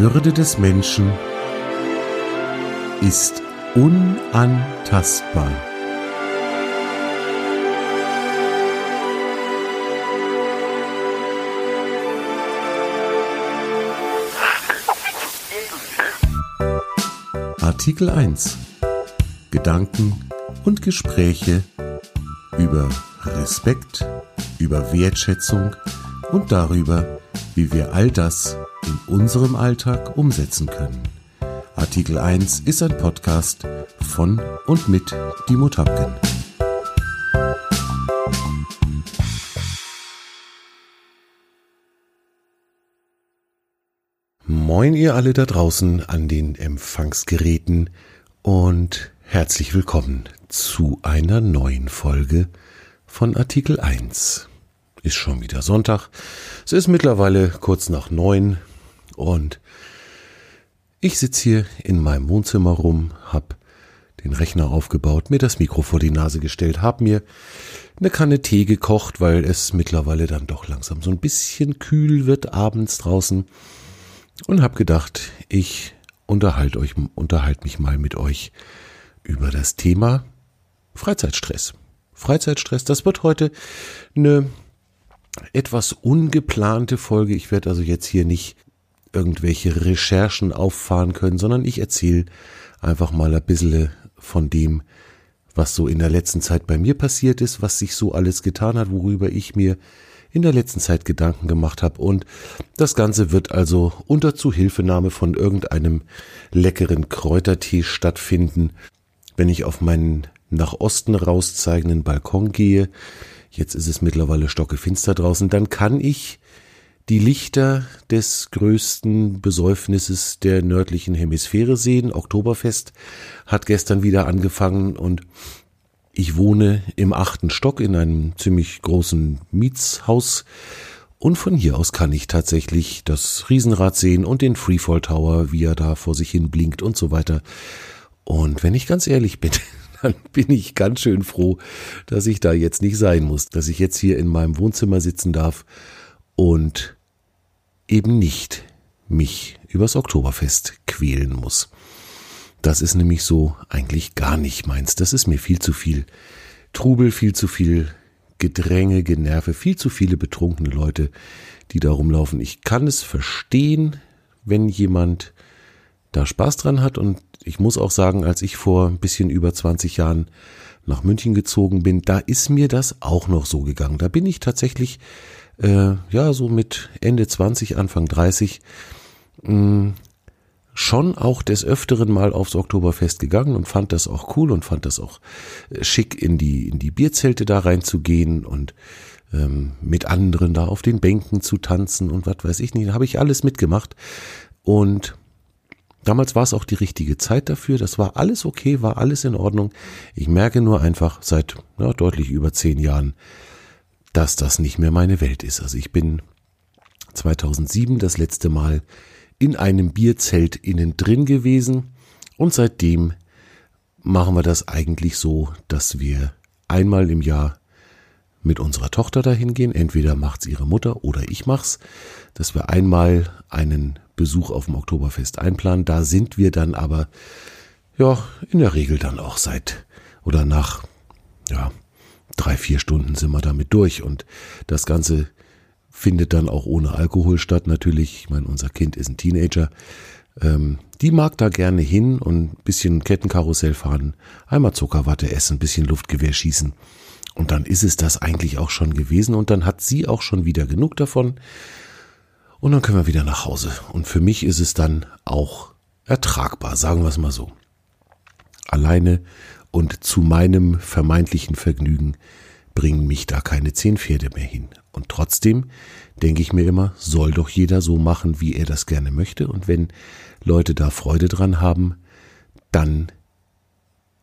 Würde des Menschen ist unantastbar. Artikel 1 Gedanken und Gespräche über Respekt, über Wertschätzung und darüber, wie wir all das in unserem Alltag umsetzen können. Artikel 1 ist ein Podcast von und mit Dimo Tapken. Moin ihr alle da draußen an den Empfangsgeräten und herzlich willkommen zu einer neuen Folge von Artikel 1. Ist schon wieder Sonntag. Es ist mittlerweile kurz nach neun und ich sitze hier in meinem Wohnzimmer rum, hab den Rechner aufgebaut, mir das Mikro vor die Nase gestellt, hab mir eine Kanne Tee gekocht, weil es mittlerweile dann doch langsam so ein bisschen kühl wird abends draußen und hab gedacht, ich unterhalte euch, unterhalte mich mal mit euch über das Thema Freizeitstress. Freizeitstress, das wird heute eine etwas ungeplante Folge. Ich werde also jetzt hier nicht irgendwelche Recherchen auffahren können, sondern ich erzähle einfach mal ein bisschen von dem, was so in der letzten Zeit bei mir passiert ist, was sich so alles getan hat, worüber ich mir in der letzten Zeit Gedanken gemacht habe. Und das Ganze wird also unter Zuhilfenahme von irgendeinem leckeren Kräutertee stattfinden. Wenn ich auf meinen nach Osten rauszeigenden Balkon gehe, jetzt ist es mittlerweile stockefinster draußen, dann kann ich die Lichter des größten Besäufnisses der nördlichen Hemisphäre sehen. Oktoberfest hat gestern wieder angefangen und ich wohne im achten Stock in einem ziemlich großen Mietshaus und von hier aus kann ich tatsächlich das Riesenrad sehen und den Freefall Tower, wie er da vor sich hin blinkt und so weiter. Und wenn ich ganz ehrlich bin, dann bin ich ganz schön froh, dass ich da jetzt nicht sein muss, dass ich jetzt hier in meinem Wohnzimmer sitzen darf und eben nicht mich übers Oktoberfest quälen muss. Das ist nämlich so eigentlich gar nicht meins. Das ist mir viel zu viel Trubel, viel zu viel Gedränge, Generve, viel zu viele betrunkene Leute, die da rumlaufen. Ich kann es verstehen, wenn jemand da Spaß dran hat und ich muss auch sagen, als ich vor ein bisschen über 20 Jahren nach München gezogen bin, da ist mir das auch noch so gegangen. Da bin ich tatsächlich, äh, ja, so mit Ende 20, Anfang 30, mh, mm, schon auch des Öfteren mal aufs Oktoberfest gegangen und fand das auch cool und fand das auch äh, schick, in die, in die Bierzelte da reinzugehen und ähm, mit anderen da auf den Bänken zu tanzen und was weiß ich nicht. Da habe ich alles mitgemacht. Und Damals war es auch die richtige Zeit dafür. Das war alles okay, war alles in Ordnung. Ich merke nur einfach seit ja, deutlich über zehn Jahren, dass das nicht mehr meine Welt ist. Also ich bin 2007 das letzte Mal in einem Bierzelt innen drin gewesen und seitdem machen wir das eigentlich so, dass wir einmal im Jahr mit unserer Tochter dahin gehen. Entweder macht's ihre Mutter oder ich mach's, dass wir einmal einen Besuch auf dem Oktoberfest einplanen. Da sind wir dann aber, ja, in der Regel dann auch seit oder nach, ja, drei, vier Stunden sind wir damit durch und das Ganze findet dann auch ohne Alkohol statt. Natürlich, ich meine, unser Kind ist ein Teenager. Ähm, die mag da gerne hin und ein bisschen Kettenkarussell fahren, einmal Zuckerwatte essen, ein bisschen Luftgewehr schießen. Und dann ist es das eigentlich auch schon gewesen und dann hat sie auch schon wieder genug davon. Und dann können wir wieder nach Hause. Und für mich ist es dann auch ertragbar, sagen wir es mal so. Alleine und zu meinem vermeintlichen Vergnügen bringen mich da keine zehn Pferde mehr hin. Und trotzdem denke ich mir immer, soll doch jeder so machen, wie er das gerne möchte. Und wenn Leute da Freude dran haben, dann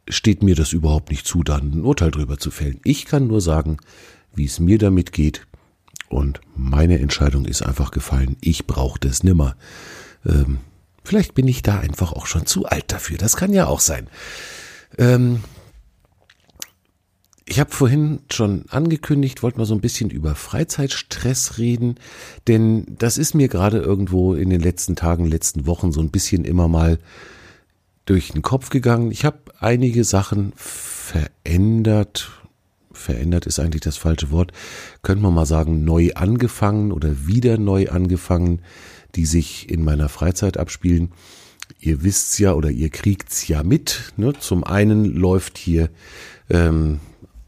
steht mir das überhaupt nicht zu, dann ein Urteil drüber zu fällen. Ich kann nur sagen, wie es mir damit geht und meine Entscheidung ist einfach gefallen, ich brauche das nimmer. Ähm, vielleicht bin ich da einfach auch schon zu alt dafür. Das kann ja auch sein. Ähm, Ich habe vorhin schon angekündigt, wollte mal so ein bisschen über Freizeitstress reden, denn das ist mir gerade irgendwo in den letzten Tagen, letzten Wochen so ein bisschen immer mal durch den Kopf gegangen. Ich habe einige Sachen verändert. Verändert ist eigentlich das falsche Wort. Könnte man mal sagen, neu angefangen oder wieder neu angefangen, die sich in meiner Freizeit abspielen. Ihr wisst's ja oder ihr kriegt's ja mit. Ne? Zum einen läuft hier ähm,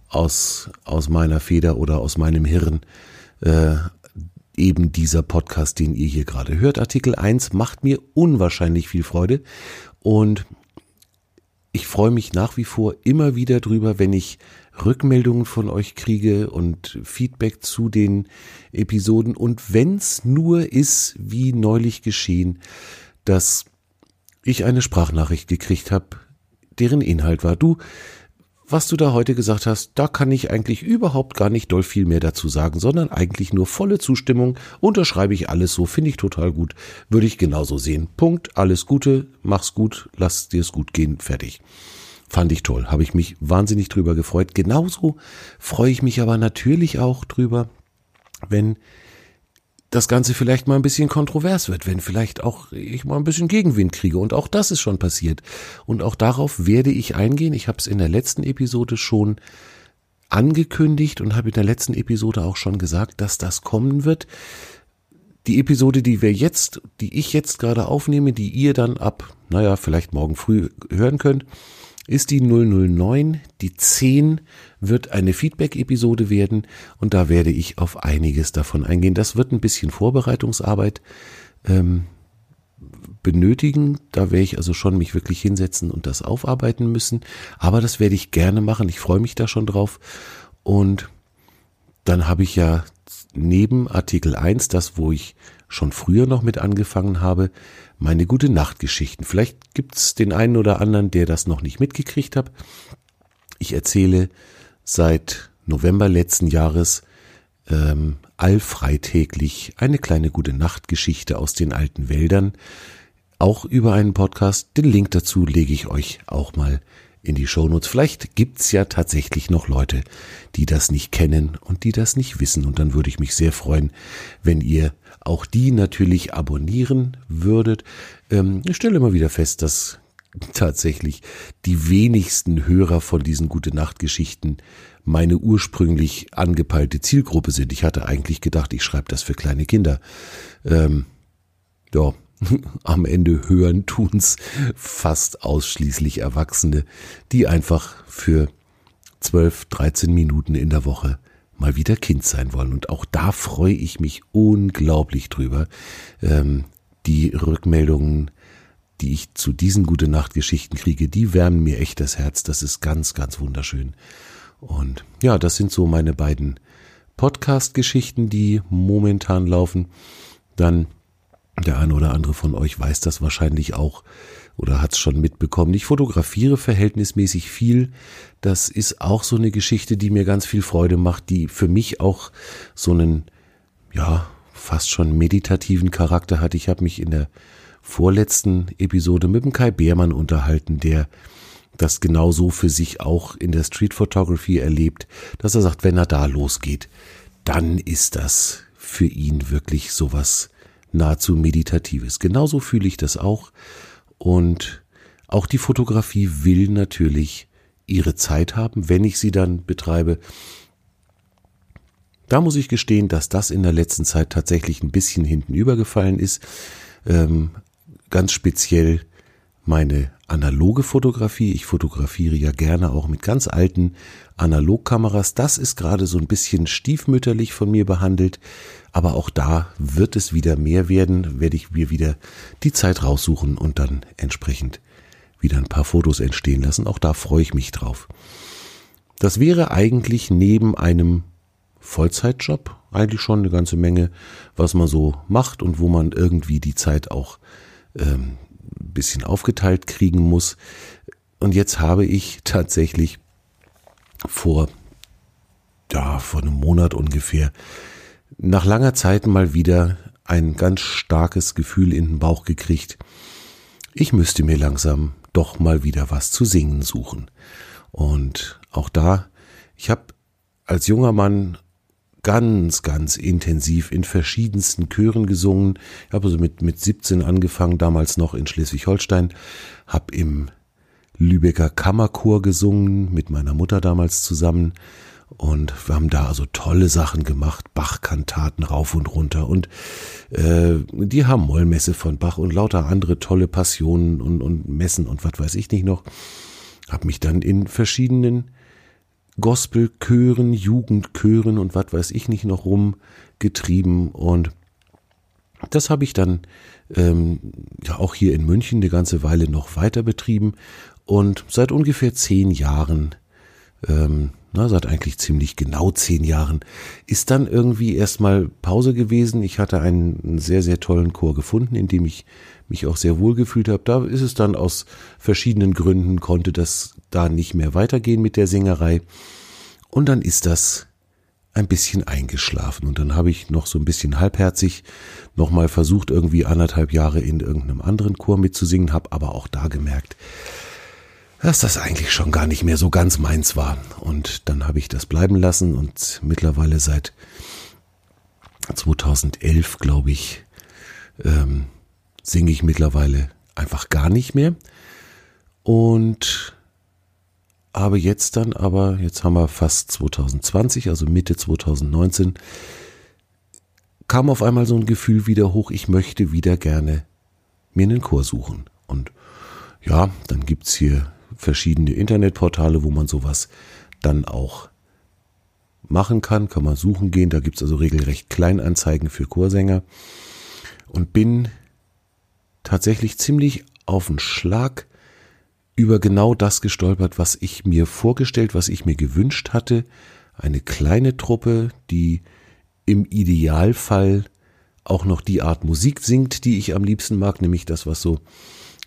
aus, aus meiner Feder oder aus meinem Hirn äh, eben dieser Podcast, den ihr hier gerade hört. Artikel 1 macht mir unwahrscheinlich viel Freude und ich freue mich nach wie vor immer wieder drüber, wenn ich Rückmeldungen von euch kriege und Feedback zu den Episoden und wenn's nur ist, wie neulich geschehen, dass ich eine Sprachnachricht gekriegt habe, deren Inhalt war, du, was du da heute gesagt hast, da kann ich eigentlich überhaupt gar nicht doll viel mehr dazu sagen, sondern eigentlich nur volle Zustimmung. Unterschreibe ich alles so, finde ich total gut. Würde ich genauso sehen. Punkt, alles Gute, mach's gut, lass dir's gut gehen, fertig. Fand ich toll, habe ich mich wahnsinnig drüber gefreut. Genauso freue ich mich aber natürlich auch drüber, wenn das Ganze vielleicht mal ein bisschen kontrovers wird, wenn vielleicht auch ich mal ein bisschen Gegenwind kriege. Und auch das ist schon passiert. Und auch darauf werde ich eingehen. Ich habe es in der letzten Episode schon angekündigt und habe in der letzten Episode auch schon gesagt, dass das kommen wird. Die Episode, die wir jetzt, die ich jetzt gerade aufnehme, die ihr dann ab, naja, vielleicht morgen früh hören könnt, ist die 009. Die 10 wird eine Feedback-Episode werden und da werde ich auf einiges davon eingehen. Das wird ein bisschen Vorbereitungsarbeit ähm, benötigen. Da werde ich also schon mich wirklich hinsetzen und das aufarbeiten müssen. Aber das werde ich gerne machen. Ich freue mich da schon drauf. Und dann habe ich ja neben Artikel 1, das wo ich schon früher noch mit angefangen habe, meine gute Nachtgeschichten. Vielleicht gibt's den einen oder anderen, der das noch nicht mitgekriegt hat. Ich erzähle seit November letzten Jahres ähm, allfreitäglich eine kleine gute Nachtgeschichte aus den alten Wäldern, auch über einen Podcast. Den Link dazu lege ich euch auch mal in die Shownotes. Vielleicht gibt's ja tatsächlich noch Leute, die das nicht kennen und die das nicht wissen. Und dann würde ich mich sehr freuen, wenn ihr auch die natürlich abonnieren würdet. Ähm, ich stelle immer wieder fest, dass tatsächlich die wenigsten Hörer von diesen gute Nacht Geschichten meine ursprünglich angepeilte Zielgruppe sind. Ich hatte eigentlich gedacht, ich schreibe das für kleine Kinder. Ähm, ja, am Ende hören tun's fast ausschließlich Erwachsene, die einfach für 12, 13 Minuten in der Woche mal wieder Kind sein wollen. Und auch da freue ich mich unglaublich drüber. Ähm, die Rückmeldungen, die ich zu diesen gute Nacht Geschichten kriege, die wärmen mir echt das Herz. Das ist ganz, ganz wunderschön. Und ja, das sind so meine beiden Podcast-Geschichten, die momentan laufen. Dann der eine oder andere von euch weiß das wahrscheinlich auch oder hat es schon mitbekommen. Ich fotografiere verhältnismäßig viel. Das ist auch so eine Geschichte, die mir ganz viel Freude macht, die für mich auch so einen, ja, fast schon meditativen Charakter hat. Ich habe mich in der vorletzten Episode mit dem Kai Beermann unterhalten, der das genauso für sich auch in der Street Photography erlebt, dass er sagt, wenn er da losgeht, dann ist das für ihn wirklich sowas nahezu meditatives. Genauso fühle ich das auch. Und auch die Fotografie will natürlich ihre Zeit haben, wenn ich sie dann betreibe. Da muss ich gestehen, dass das in der letzten Zeit tatsächlich ein bisschen hinten übergefallen ist. Ähm, ganz speziell meine analoge Fotografie. Ich fotografiere ja gerne auch mit ganz alten Analogkameras. Das ist gerade so ein bisschen stiefmütterlich von mir behandelt. Aber auch da wird es wieder mehr werden, werde ich mir wieder die Zeit raussuchen und dann entsprechend wieder ein paar Fotos entstehen lassen. Auch da freue ich mich drauf. Das wäre eigentlich neben einem Vollzeitjob eigentlich schon eine ganze Menge, was man so macht und wo man irgendwie die Zeit auch ähm, bisschen aufgeteilt kriegen muss. Und jetzt habe ich tatsächlich vor, ja, vor einem Monat ungefähr nach langer Zeit mal wieder ein ganz starkes Gefühl in den Bauch gekriegt. Ich müsste mir langsam doch mal wieder was zu singen suchen. Und auch da Ich habe als junger Mann ganz, ganz intensiv in verschiedensten Chören gesungen. Ich habe also mit, mit 17 angefangen, damals noch in Schleswig-Holstein, habe im Lübecker Kammerchor gesungen, mit meiner Mutter damals zusammen. Und wir haben da also tolle Sachen gemacht, Bach-Kantaten rauf und runter und äh, die haben Mollmesse von Bach und lauter andere tolle Passionen und, und Messen und was weiß ich nicht noch. Hab mich dann in verschiedenen Gospelchören, Jugendchören und was weiß ich nicht noch rumgetrieben und das habe ich dann ähm, ja auch hier in München eine ganze Weile noch weiter betrieben und seit ungefähr zehn Jahren, ähm, na, seit eigentlich ziemlich genau zehn Jahren, ist dann irgendwie erstmal Pause gewesen. Ich hatte einen sehr, sehr tollen Chor gefunden, in dem ich mich auch sehr wohl gefühlt habe. Da ist es dann aus verschiedenen Gründen, konnte das da nicht mehr weitergehen mit der Singerei. Und dann ist das ein bisschen eingeschlafen. Und dann habe ich noch so ein bisschen halbherzig nochmal versucht, irgendwie anderthalb Jahre in irgendeinem anderen Chor mitzusingen, habe aber auch da gemerkt, dass das eigentlich schon gar nicht mehr so ganz meins war. Und dann habe ich das bleiben lassen und mittlerweile seit 2011, glaube ich, ähm, singe ich mittlerweile einfach gar nicht mehr. Und habe jetzt dann aber, jetzt haben wir fast 2020, also Mitte 2019, kam auf einmal so ein Gefühl wieder hoch, ich möchte wieder gerne mir einen Chor suchen. Und ja, dann gibt's hier verschiedene Internetportale, wo man sowas dann auch machen kann, kann man suchen gehen. Da gibt's also regelrecht Kleinanzeigen für Chorsänger. Und bin tatsächlich ziemlich auf den Schlag über genau das gestolpert, was ich mir vorgestellt, was ich mir gewünscht hatte. Eine kleine Truppe, die im Idealfall auch noch die Art Musik singt, die ich am liebsten mag, nämlich das, was so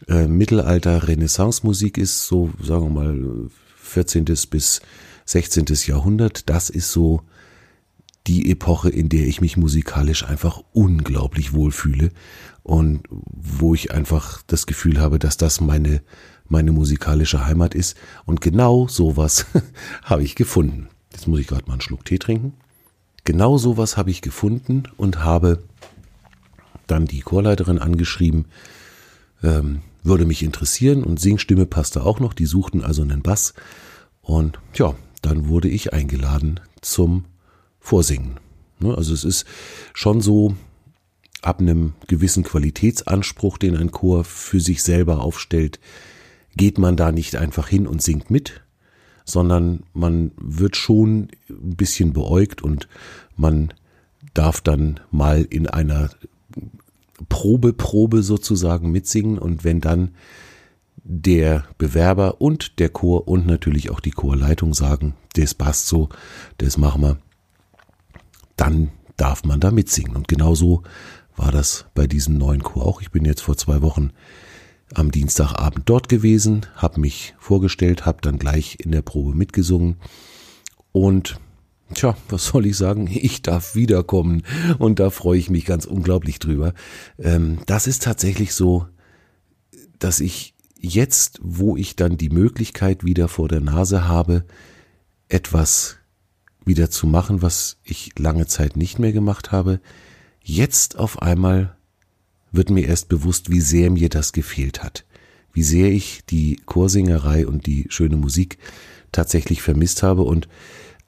äh, Mittelalter-Renaissance-Musik ist, so sagen wir mal 14. bis 16. Jahrhundert. Das ist so die Epoche, in der ich mich musikalisch einfach unglaublich wohlfühle und wo ich einfach das Gefühl habe, dass das meine, meine musikalische Heimat ist. Und genau sowas habe ich gefunden. Jetzt muss ich gerade mal einen Schluck Tee trinken. Genau sowas habe ich gefunden und habe dann die Chorleiterin angeschrieben, ähm, würde mich interessieren und Singstimme passte auch noch, die suchten also einen Bass und ja, dann wurde ich eingeladen zum Vorsingen. Ne, also es ist schon so, ab einem gewissen Qualitätsanspruch, den ein Chor für sich selber aufstellt, geht man da nicht einfach hin und singt mit, sondern man wird schon ein bisschen beäugt und man darf dann mal in einer Probe, Probe sozusagen mitsingen und wenn dann der Bewerber und der Chor und natürlich auch die Chorleitung sagen, das passt so, das machen wir, dann darf man da mitsingen. Und genauso war das bei diesem neuen Chor auch. Ich bin jetzt vor zwei Wochen am Dienstagabend dort gewesen, habe mich vorgestellt, habe dann gleich in der Probe mitgesungen und Tja, was soll ich sagen? Ich darf wiederkommen und da freue ich mich ganz unglaublich drüber. Ähm, das ist tatsächlich so, dass ich jetzt, wo ich dann die Möglichkeit wieder vor der Nase habe, etwas wieder zu machen, was ich lange Zeit nicht mehr gemacht habe, jetzt auf einmal wird mir erst bewusst, wie sehr mir das gefehlt hat, wie sehr ich die Chorsingerei und die schöne Musik tatsächlich vermisst habe und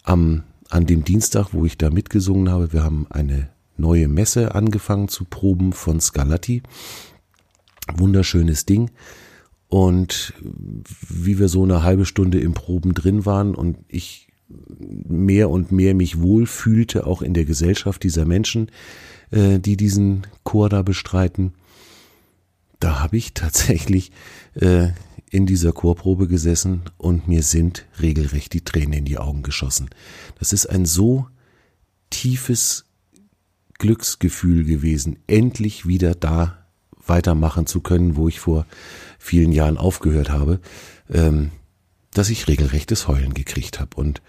am an dem Dienstag, wo ich da mitgesungen habe, wir haben eine neue Messe angefangen zu proben von Scarlatti. Wunderschönes Ding. Und wie wir so eine halbe Stunde im Proben drin waren und ich mehr und mehr mich wohlfühlte, auch in der Gesellschaft dieser Menschen, äh, die diesen Chor da bestreiten, da habe ich tatsächlich äh, in dieser Chorprobe gesessen und mir sind regelrecht die Tränen in die Augen geschossen. Das ist ein so tiefes Glücksgefühl gewesen, endlich wieder da weitermachen zu können, wo ich vor vielen Jahren aufgehört habe, ähm, dass ich regelrechtes Heulen gekriegt habe. Und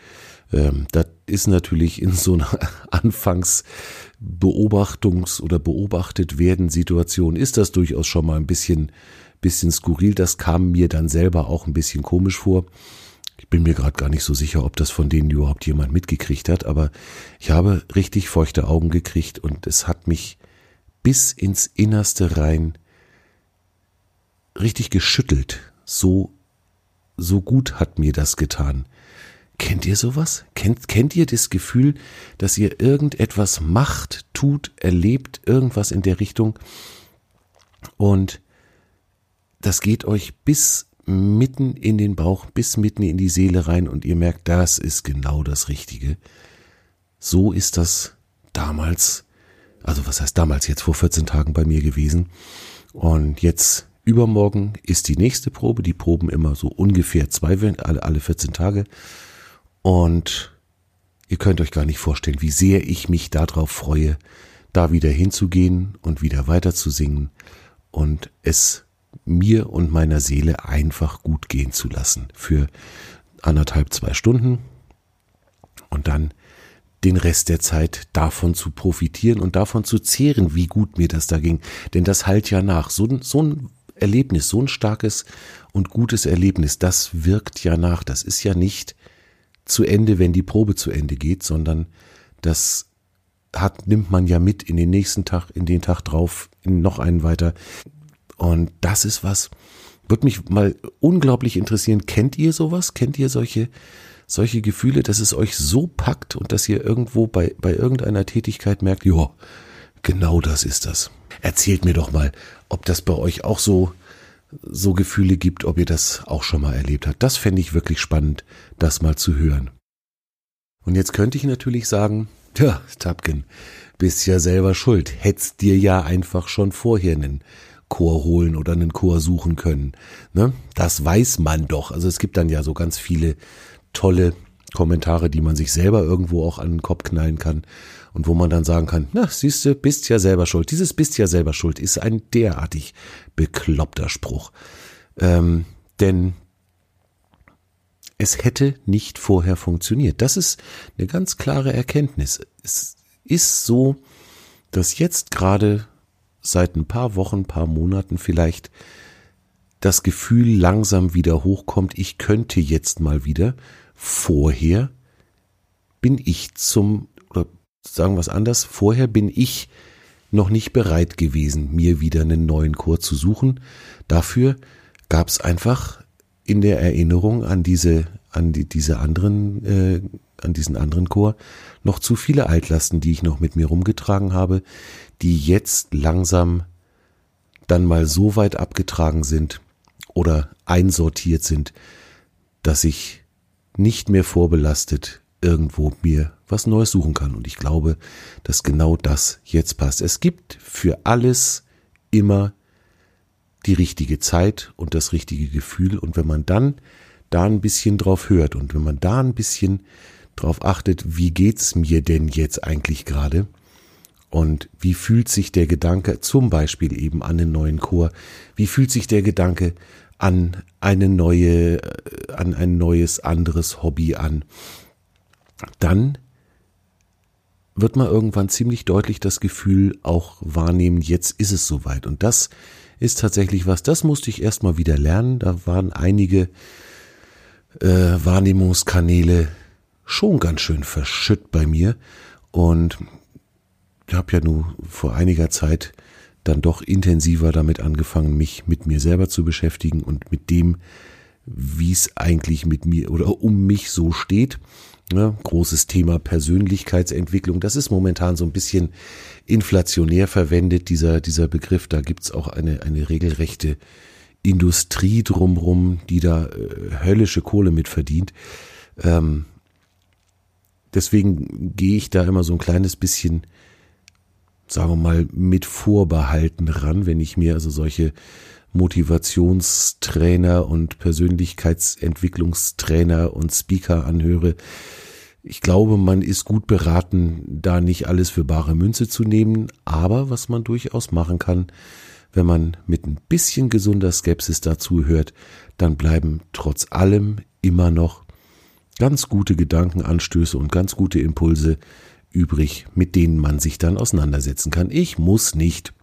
ähm, das ist natürlich in so einer Anfangsbeobachtungs- oder beobachtet werden Situation, ist das durchaus schon mal ein bisschen bisschen skurril. Das kam mir dann selber auch ein bisschen komisch vor. Ich bin mir gerade gar nicht so sicher, ob das von denen überhaupt jemand mitgekriegt hat, aber ich habe richtig feuchte Augen gekriegt und es hat mich bis ins Innerste rein richtig geschüttelt. So, so gut hat mir das getan. Kennt ihr sowas? Kennt, kennt ihr das Gefühl, dass ihr irgendetwas macht, tut, erlebt, irgendwas in der Richtung und das geht euch bis mitten in den Bauch, bis mitten in die Seele rein und ihr merkt, das ist genau das Richtige. So ist das damals, also was heißt damals, jetzt vor 14 Tagen bei mir gewesen. Und jetzt übermorgen ist die nächste Probe. Die proben immer so ungefähr zwei, alle, alle 14 Tage. Und ihr könnt euch gar nicht vorstellen, wie sehr ich mich darauf freue, da wieder hinzugehen und wieder weiter zu singen und es mir und meiner Seele einfach gut gehen zu lassen für anderthalb, zwei Stunden und dann den Rest der Zeit davon zu profitieren und davon zu zehren, wie gut mir das da ging. Denn das halt ja nach. So, so ein Erlebnis, so ein starkes und gutes Erlebnis, das wirkt ja nach. Das ist ja nicht zu Ende, wenn die Probe zu Ende geht, sondern das hat, nimmt man ja mit in den nächsten Tag, in den Tag drauf, in noch einen weiter. Und das ist was, würde mich mal unglaublich interessieren. Kennt ihr sowas? Kennt ihr solche, solche Gefühle, dass es euch so packt und dass ihr irgendwo bei, bei irgendeiner Tätigkeit merkt, ja, genau das ist das. Erzählt mir doch mal, ob das bei euch auch so, so Gefühle gibt, ob ihr das auch schon mal erlebt habt. Das fände ich wirklich spannend, das mal zu hören. Und jetzt könnte ich natürlich sagen, ja, Tapken, bist ja selber schuld. Hättest dir ja einfach schon vorher einen Chor holen oder einen Chor suchen können. Ne? Das weiß man doch. Also es gibt dann ja so ganz viele tolle Kommentare, die man sich selber irgendwo auch an den Kopf knallen kann und wo man dann sagen kann, na, siehst du, bist ja selber schuld. Dieses bist ja selber schuld ist ein derartig bekloppter Spruch. Ähm, denn es hätte nicht vorher funktioniert. Das ist eine ganz klare Erkenntnis. Es ist so, dass jetzt gerade seit ein paar Wochen, paar Monaten vielleicht das Gefühl langsam wieder hochkommt, ich könnte jetzt mal wieder. Vorher bin ich zum, oder sagen wir es anders, vorher bin ich noch nicht bereit gewesen, mir wieder einen neuen Chor zu suchen. Dafür gab es einfach in der Erinnerung an diese, an die, diese anderen, äh, an diesen anderen Chor noch zu viele Altlasten, die ich noch mit mir rumgetragen habe, die jetzt langsam dann mal so weit abgetragen sind oder einsortiert sind, dass ich nicht mehr vorbelastet irgendwo mir was Neues suchen kann. Und ich glaube, dass genau das jetzt passt. Es gibt für alles immer die richtige Zeit und das richtige Gefühl. Und wenn man dann da ein bisschen drauf hört und wenn man da ein bisschen drauf achtet, wie geht's mir denn jetzt eigentlich gerade? Und wie fühlt sich der Gedanke zum Beispiel eben an einen neuen Chor? Wie fühlt sich der Gedanke an eine neue, äh, an ein neues anderes Hobby an? Dann wird man irgendwann ziemlich deutlich das Gefühl auch wahrnehmen, jetzt ist es soweit. Und das ist tatsächlich was, das musste ich erstmal wieder lernen. Da waren einige äh, Wahrnehmungskanäle schon ganz schön verschütt bei mir. Und ich habe ja nur vor einiger Zeit dann doch intensiver damit angefangen, mich mit mir selber zu beschäftigen und mit dem, wie es eigentlich mit mir oder um mich so steht. Ja, großes Thema Persönlichkeitsentwicklung. Das ist momentan so ein bisschen inflationär verwendet, dieser, dieser Begriff. Da gibt's auch eine, eine regelrechte Industrie drumrum, die da äh, höllische Kohle mit verdient. Ähm, deswegen gehe ich da immer so ein kleines bisschen, sagen wir mal, mit Vorbehalten ran, wenn ich mir also solche Motivationstrainer und Persönlichkeitsentwicklungstrainer und Speaker anhöre. Ich glaube, man ist gut beraten, da nicht alles für bare Münze zu nehmen, aber was man durchaus machen kann, wenn man mit ein bisschen gesunder Skepsis dazu hört, dann bleiben trotz allem immer noch ganz gute Gedankenanstöße und ganz gute Impulse übrig, mit denen man sich dann auseinandersetzen kann. Ich muss nicht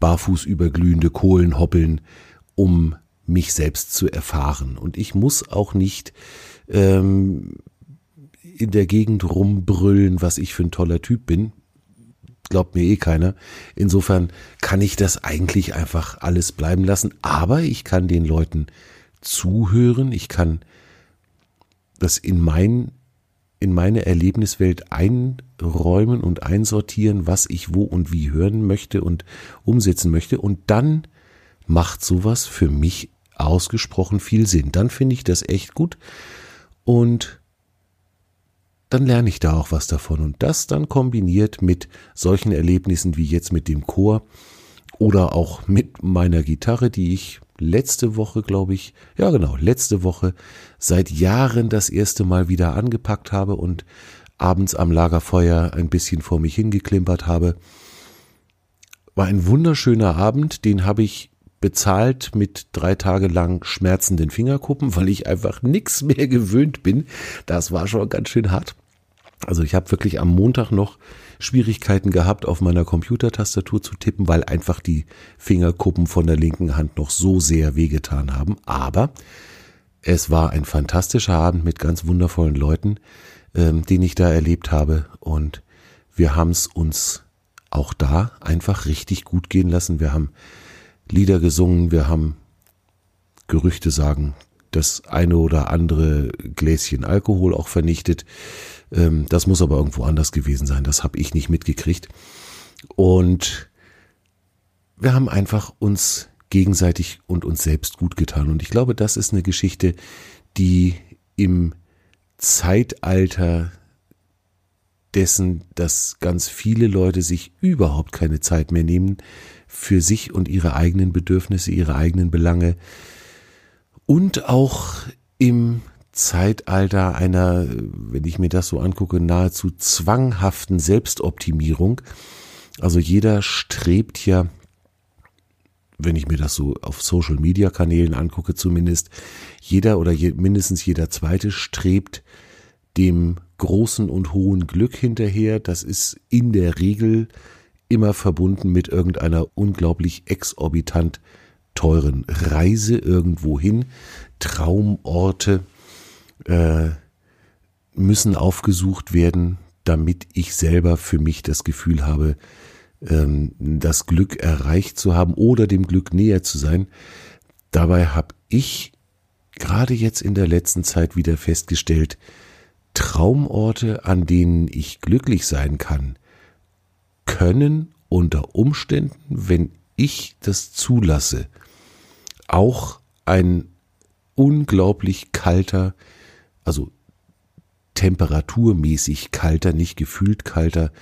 barfuß über glühende Kohlen hoppeln, um mich selbst zu erfahren. Und ich muss auch nicht ähm, in der Gegend rumbrüllen, was ich für ein toller Typ bin. Glaubt mir eh keiner. Insofern kann ich das eigentlich einfach alles bleiben lassen. Aber ich kann den Leuten zuhören. Ich kann das in mein in meine Erlebniswelt einräumen und einsortieren, was ich wo und wie hören möchte und umsetzen möchte. Und dann macht sowas für mich ausgesprochen viel Sinn. Dann finde ich das echt gut und dann lerne ich da auch was davon. Und das dann kombiniert mit solchen Erlebnissen wie jetzt mit dem Chor oder auch mit meiner Gitarre, die ich letzte Woche, glaube ich, ja genau, letzte Woche seit Jahren das erste Mal wieder angepackt habe und abends am Lagerfeuer ein bisschen vor mich hingeklimpert habe. War ein wunderschöner Abend, den habe ich bezahlt mit drei Tage lang schmerzenden Fingerkuppen, weil ich einfach nichts mehr gewöhnt bin. Das war schon ganz schön hart. Also ich habe wirklich am Montag noch Schwierigkeiten gehabt, auf meiner Computertastatur zu tippen, weil einfach die Fingerkuppen von der linken Hand noch so sehr wehgetan haben. Aber es war ein fantastischer Abend mit ganz wundervollen Leuten, ähm, den ich da erlebt habe. Und wir haben es uns auch da einfach richtig gut gehen lassen. Wir haben Lieder gesungen, wir haben Gerüchte sagen, das eine oder andere Gläschen Alkohol auch vernichtet. Ähm, das muss aber irgendwo anders gewesen sein. Das habe ich nicht mitgekriegt. Und wir haben einfach uns gegenseitig und uns selbst gut getan. Und ich glaube, das ist eine Geschichte, die im Zeitalter dessen, dass ganz viele Leute sich überhaupt keine Zeit mehr nehmen für sich und ihre eigenen Bedürfnisse, ihre eigenen Belange und auch im Zeitalter einer, wenn ich mir das so angucke, nahezu zwanghaften Selbstoptimierung. Also jeder strebt ja, wenn ich mir das so auf Social Media Kanälen angucke, zumindest jeder oder je, mindestens jeder zweite strebt dem großen und hohen Glück hinterher. Das ist in der Regel immer verbunden mit irgendeiner unglaublich exorbitant teuren Reise irgendwo hin. Traumorte, äh, müssen aufgesucht werden, damit ich selber für mich das Gefühl habe, ähm, das Glück erreicht zu haben oder dem Glück näher zu sein. Dabei habe ich gerade jetzt in der letzten Zeit wieder festgestellt, Traumorte, an denen ich glücklich sein kann, können unter Umständen, wenn ich das zulasse, auch ein unglaublich kalter, also temperaturmäßig kalter, nicht gefühlt kalter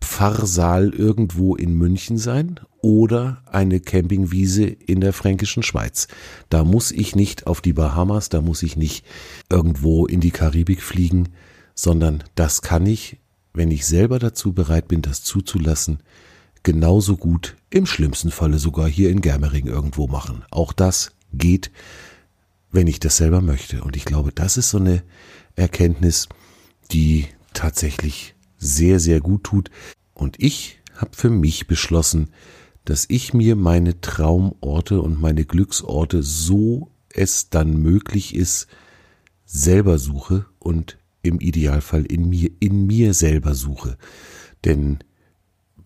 Pfarrsaal irgendwo in München sein oder eine Campingwiese in der fränkischen Schweiz. Da muss ich nicht auf die Bahamas, da muss ich nicht irgendwo in die Karibik fliegen, sondern das kann ich, wenn ich selber dazu bereit bin, das zuzulassen, genauso gut, im schlimmsten Falle sogar hier in Germering irgendwo machen. Auch das geht wenn ich das selber möchte. Und ich glaube, das ist so eine Erkenntnis, die tatsächlich sehr, sehr gut tut. Und ich habe für mich beschlossen, dass ich mir meine Traumorte und meine Glücksorte, so es dann möglich ist, selber suche und im Idealfall in mir, in mir selber suche. Denn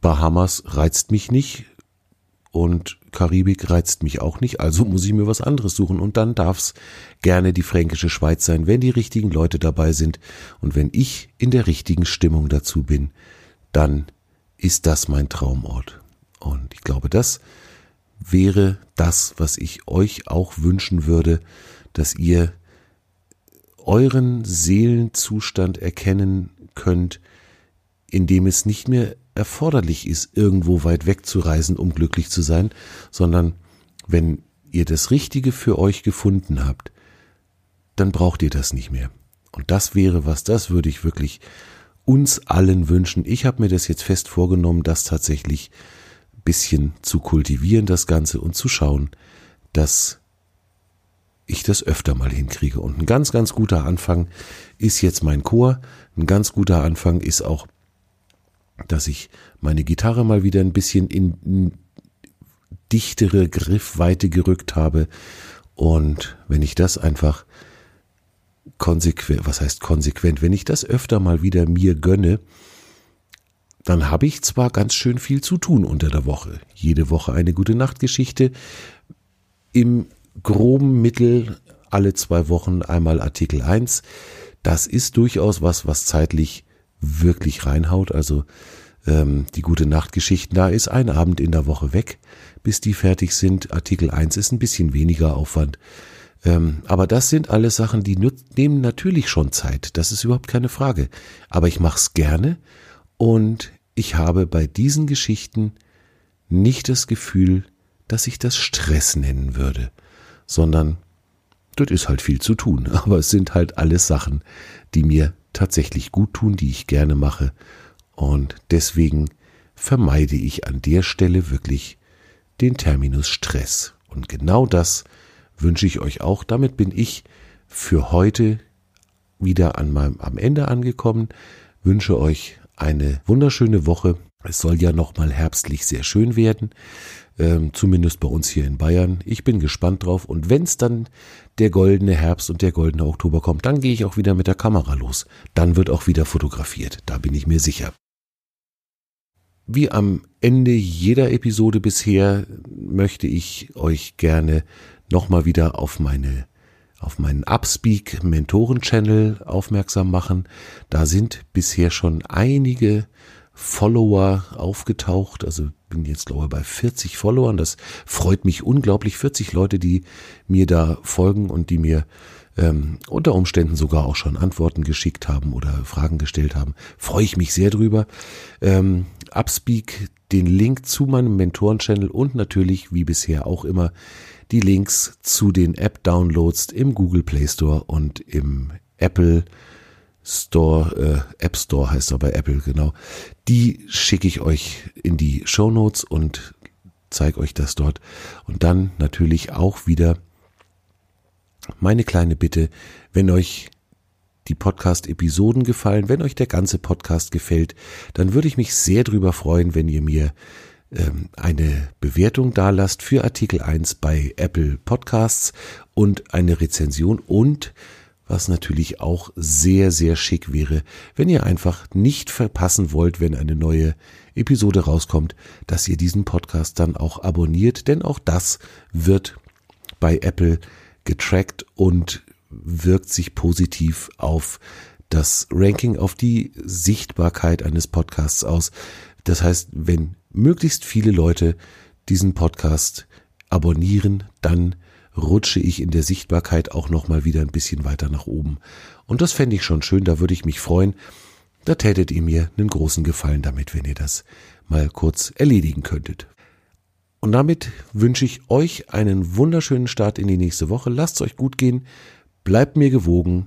Bahamas reizt mich nicht, und Karibik reizt mich auch nicht, also muss ich mir was anderes suchen und dann darf's gerne die fränkische Schweiz sein, wenn die richtigen Leute dabei sind und wenn ich in der richtigen Stimmung dazu bin, dann ist das mein Traumort. Und ich glaube, das wäre das, was ich euch auch wünschen würde, dass ihr euren Seelenzustand erkennen könnt, indem es nicht mehr erforderlich ist, irgendwo weit weg zu reisen, um glücklich zu sein, sondern wenn ihr das Richtige für euch gefunden habt, dann braucht ihr das nicht mehr. Und das wäre was, das würde ich wirklich uns allen wünschen. Ich habe mir das jetzt fest vorgenommen, das tatsächlich ein bisschen zu kultivieren, das Ganze, und zu schauen, dass ich das öfter mal hinkriege. Und ein ganz, ganz guter Anfang ist jetzt mein Chor. Ein ganz guter Anfang ist auch dass ich meine Gitarre mal wieder ein bisschen in dichtere Griffweite gerückt habe Und wenn ich das einfach konsequent, was heißt konsequent, wenn ich das öfter mal wieder mir gönne, dann habe ich zwar ganz schön viel zu tun unter der Woche. Jede Woche eine gute Nachtgeschichte. Im groben Mittel alle zwei Wochen einmal Artikel 1. Das ist durchaus was, was zeitlich wirklich reinhaut. Also ähm, die gute Nachtgeschichten, da ist ein Abend in der Woche weg, bis die fertig sind. Artikel 1 ist ein bisschen weniger Aufwand. Ähm, aber das sind alles Sachen, die nehmen natürlich schon Zeit. Das ist überhaupt keine Frage. Aber ich mache es gerne und ich habe bei diesen Geschichten nicht das Gefühl, dass ich das Stress nennen würde, sondern das ist halt viel zu tun. Aber es sind halt alles Sachen, die mir tatsächlich gut tun, die ich gerne mache. Und deswegen vermeide ich an der Stelle wirklich den Terminus Stress. Und genau das wünsche ich euch auch. Damit bin ich für heute wieder an meinem, am Ende angekommen. Wünsche euch eine wunderschöne Woche. Es soll ja noch mal herbstlich sehr schön werden, ähm, zumindest bei uns hier in Bayern. Ich bin gespannt drauf und wenn es dann der goldene Herbst und der goldene Oktober kommt, dann gehe ich auch wieder mit der Kamera los. Dann wird auch wieder fotografiert, da bin ich mir sicher. Wie am Ende jeder Episode bisher möchte ich euch gerne nochmal wieder auf meine auf meinen Upspeak Mentoren Channel aufmerksam machen. Da sind bisher schon einige Follower aufgetaucht. Also bin jetzt glaube ich bei 40 Followern. Das freut mich unglaublich. 40 Leute, die mir da folgen und die mir ähm, unter Umständen sogar auch schon Antworten geschickt haben oder Fragen gestellt haben. Freue ich mich sehr drüber. Ähm, Upspeak, den Link zu meinem Mentoren-Channel und natürlich, wie bisher auch immer, die Links zu den App-Downloads im Google Play Store und im Apple Store, äh, App Store heißt er bei Apple, genau. Die schicke ich euch in die Show Notes und zeige euch das dort. Und dann natürlich auch wieder meine kleine Bitte, wenn euch die Podcast-Episoden gefallen, wenn euch der ganze Podcast gefällt, dann würde ich mich sehr drüber freuen, wenn ihr mir ähm, eine Bewertung dalasst für Artikel 1 bei Apple Podcasts und eine Rezension und was natürlich auch sehr, sehr schick wäre, wenn ihr einfach nicht verpassen wollt, wenn eine neue Episode rauskommt, dass ihr diesen Podcast dann auch abonniert, denn auch das wird bei Apple getrackt und wirkt sich positiv auf das Ranking, auf die Sichtbarkeit eines Podcasts aus. Das heißt, wenn möglichst viele Leute diesen Podcast abonnieren, dann rutsche ich in der Sichtbarkeit auch noch mal wieder ein bisschen weiter nach oben. Und das fände ich schon schön, da würde ich mich freuen. Da tätet ihr mir einen großen Gefallen damit, wenn ihr das mal kurz erledigen könntet. Und damit wünsche ich euch einen wunderschönen Start in die nächste Woche. Lasst es euch gut gehen, bleibt mir gewogen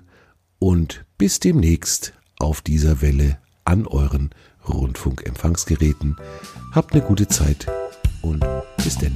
und bis demnächst auf dieser Welle an euren Rundfunkempfangsgeräten. Habt eine gute Zeit und bis denn.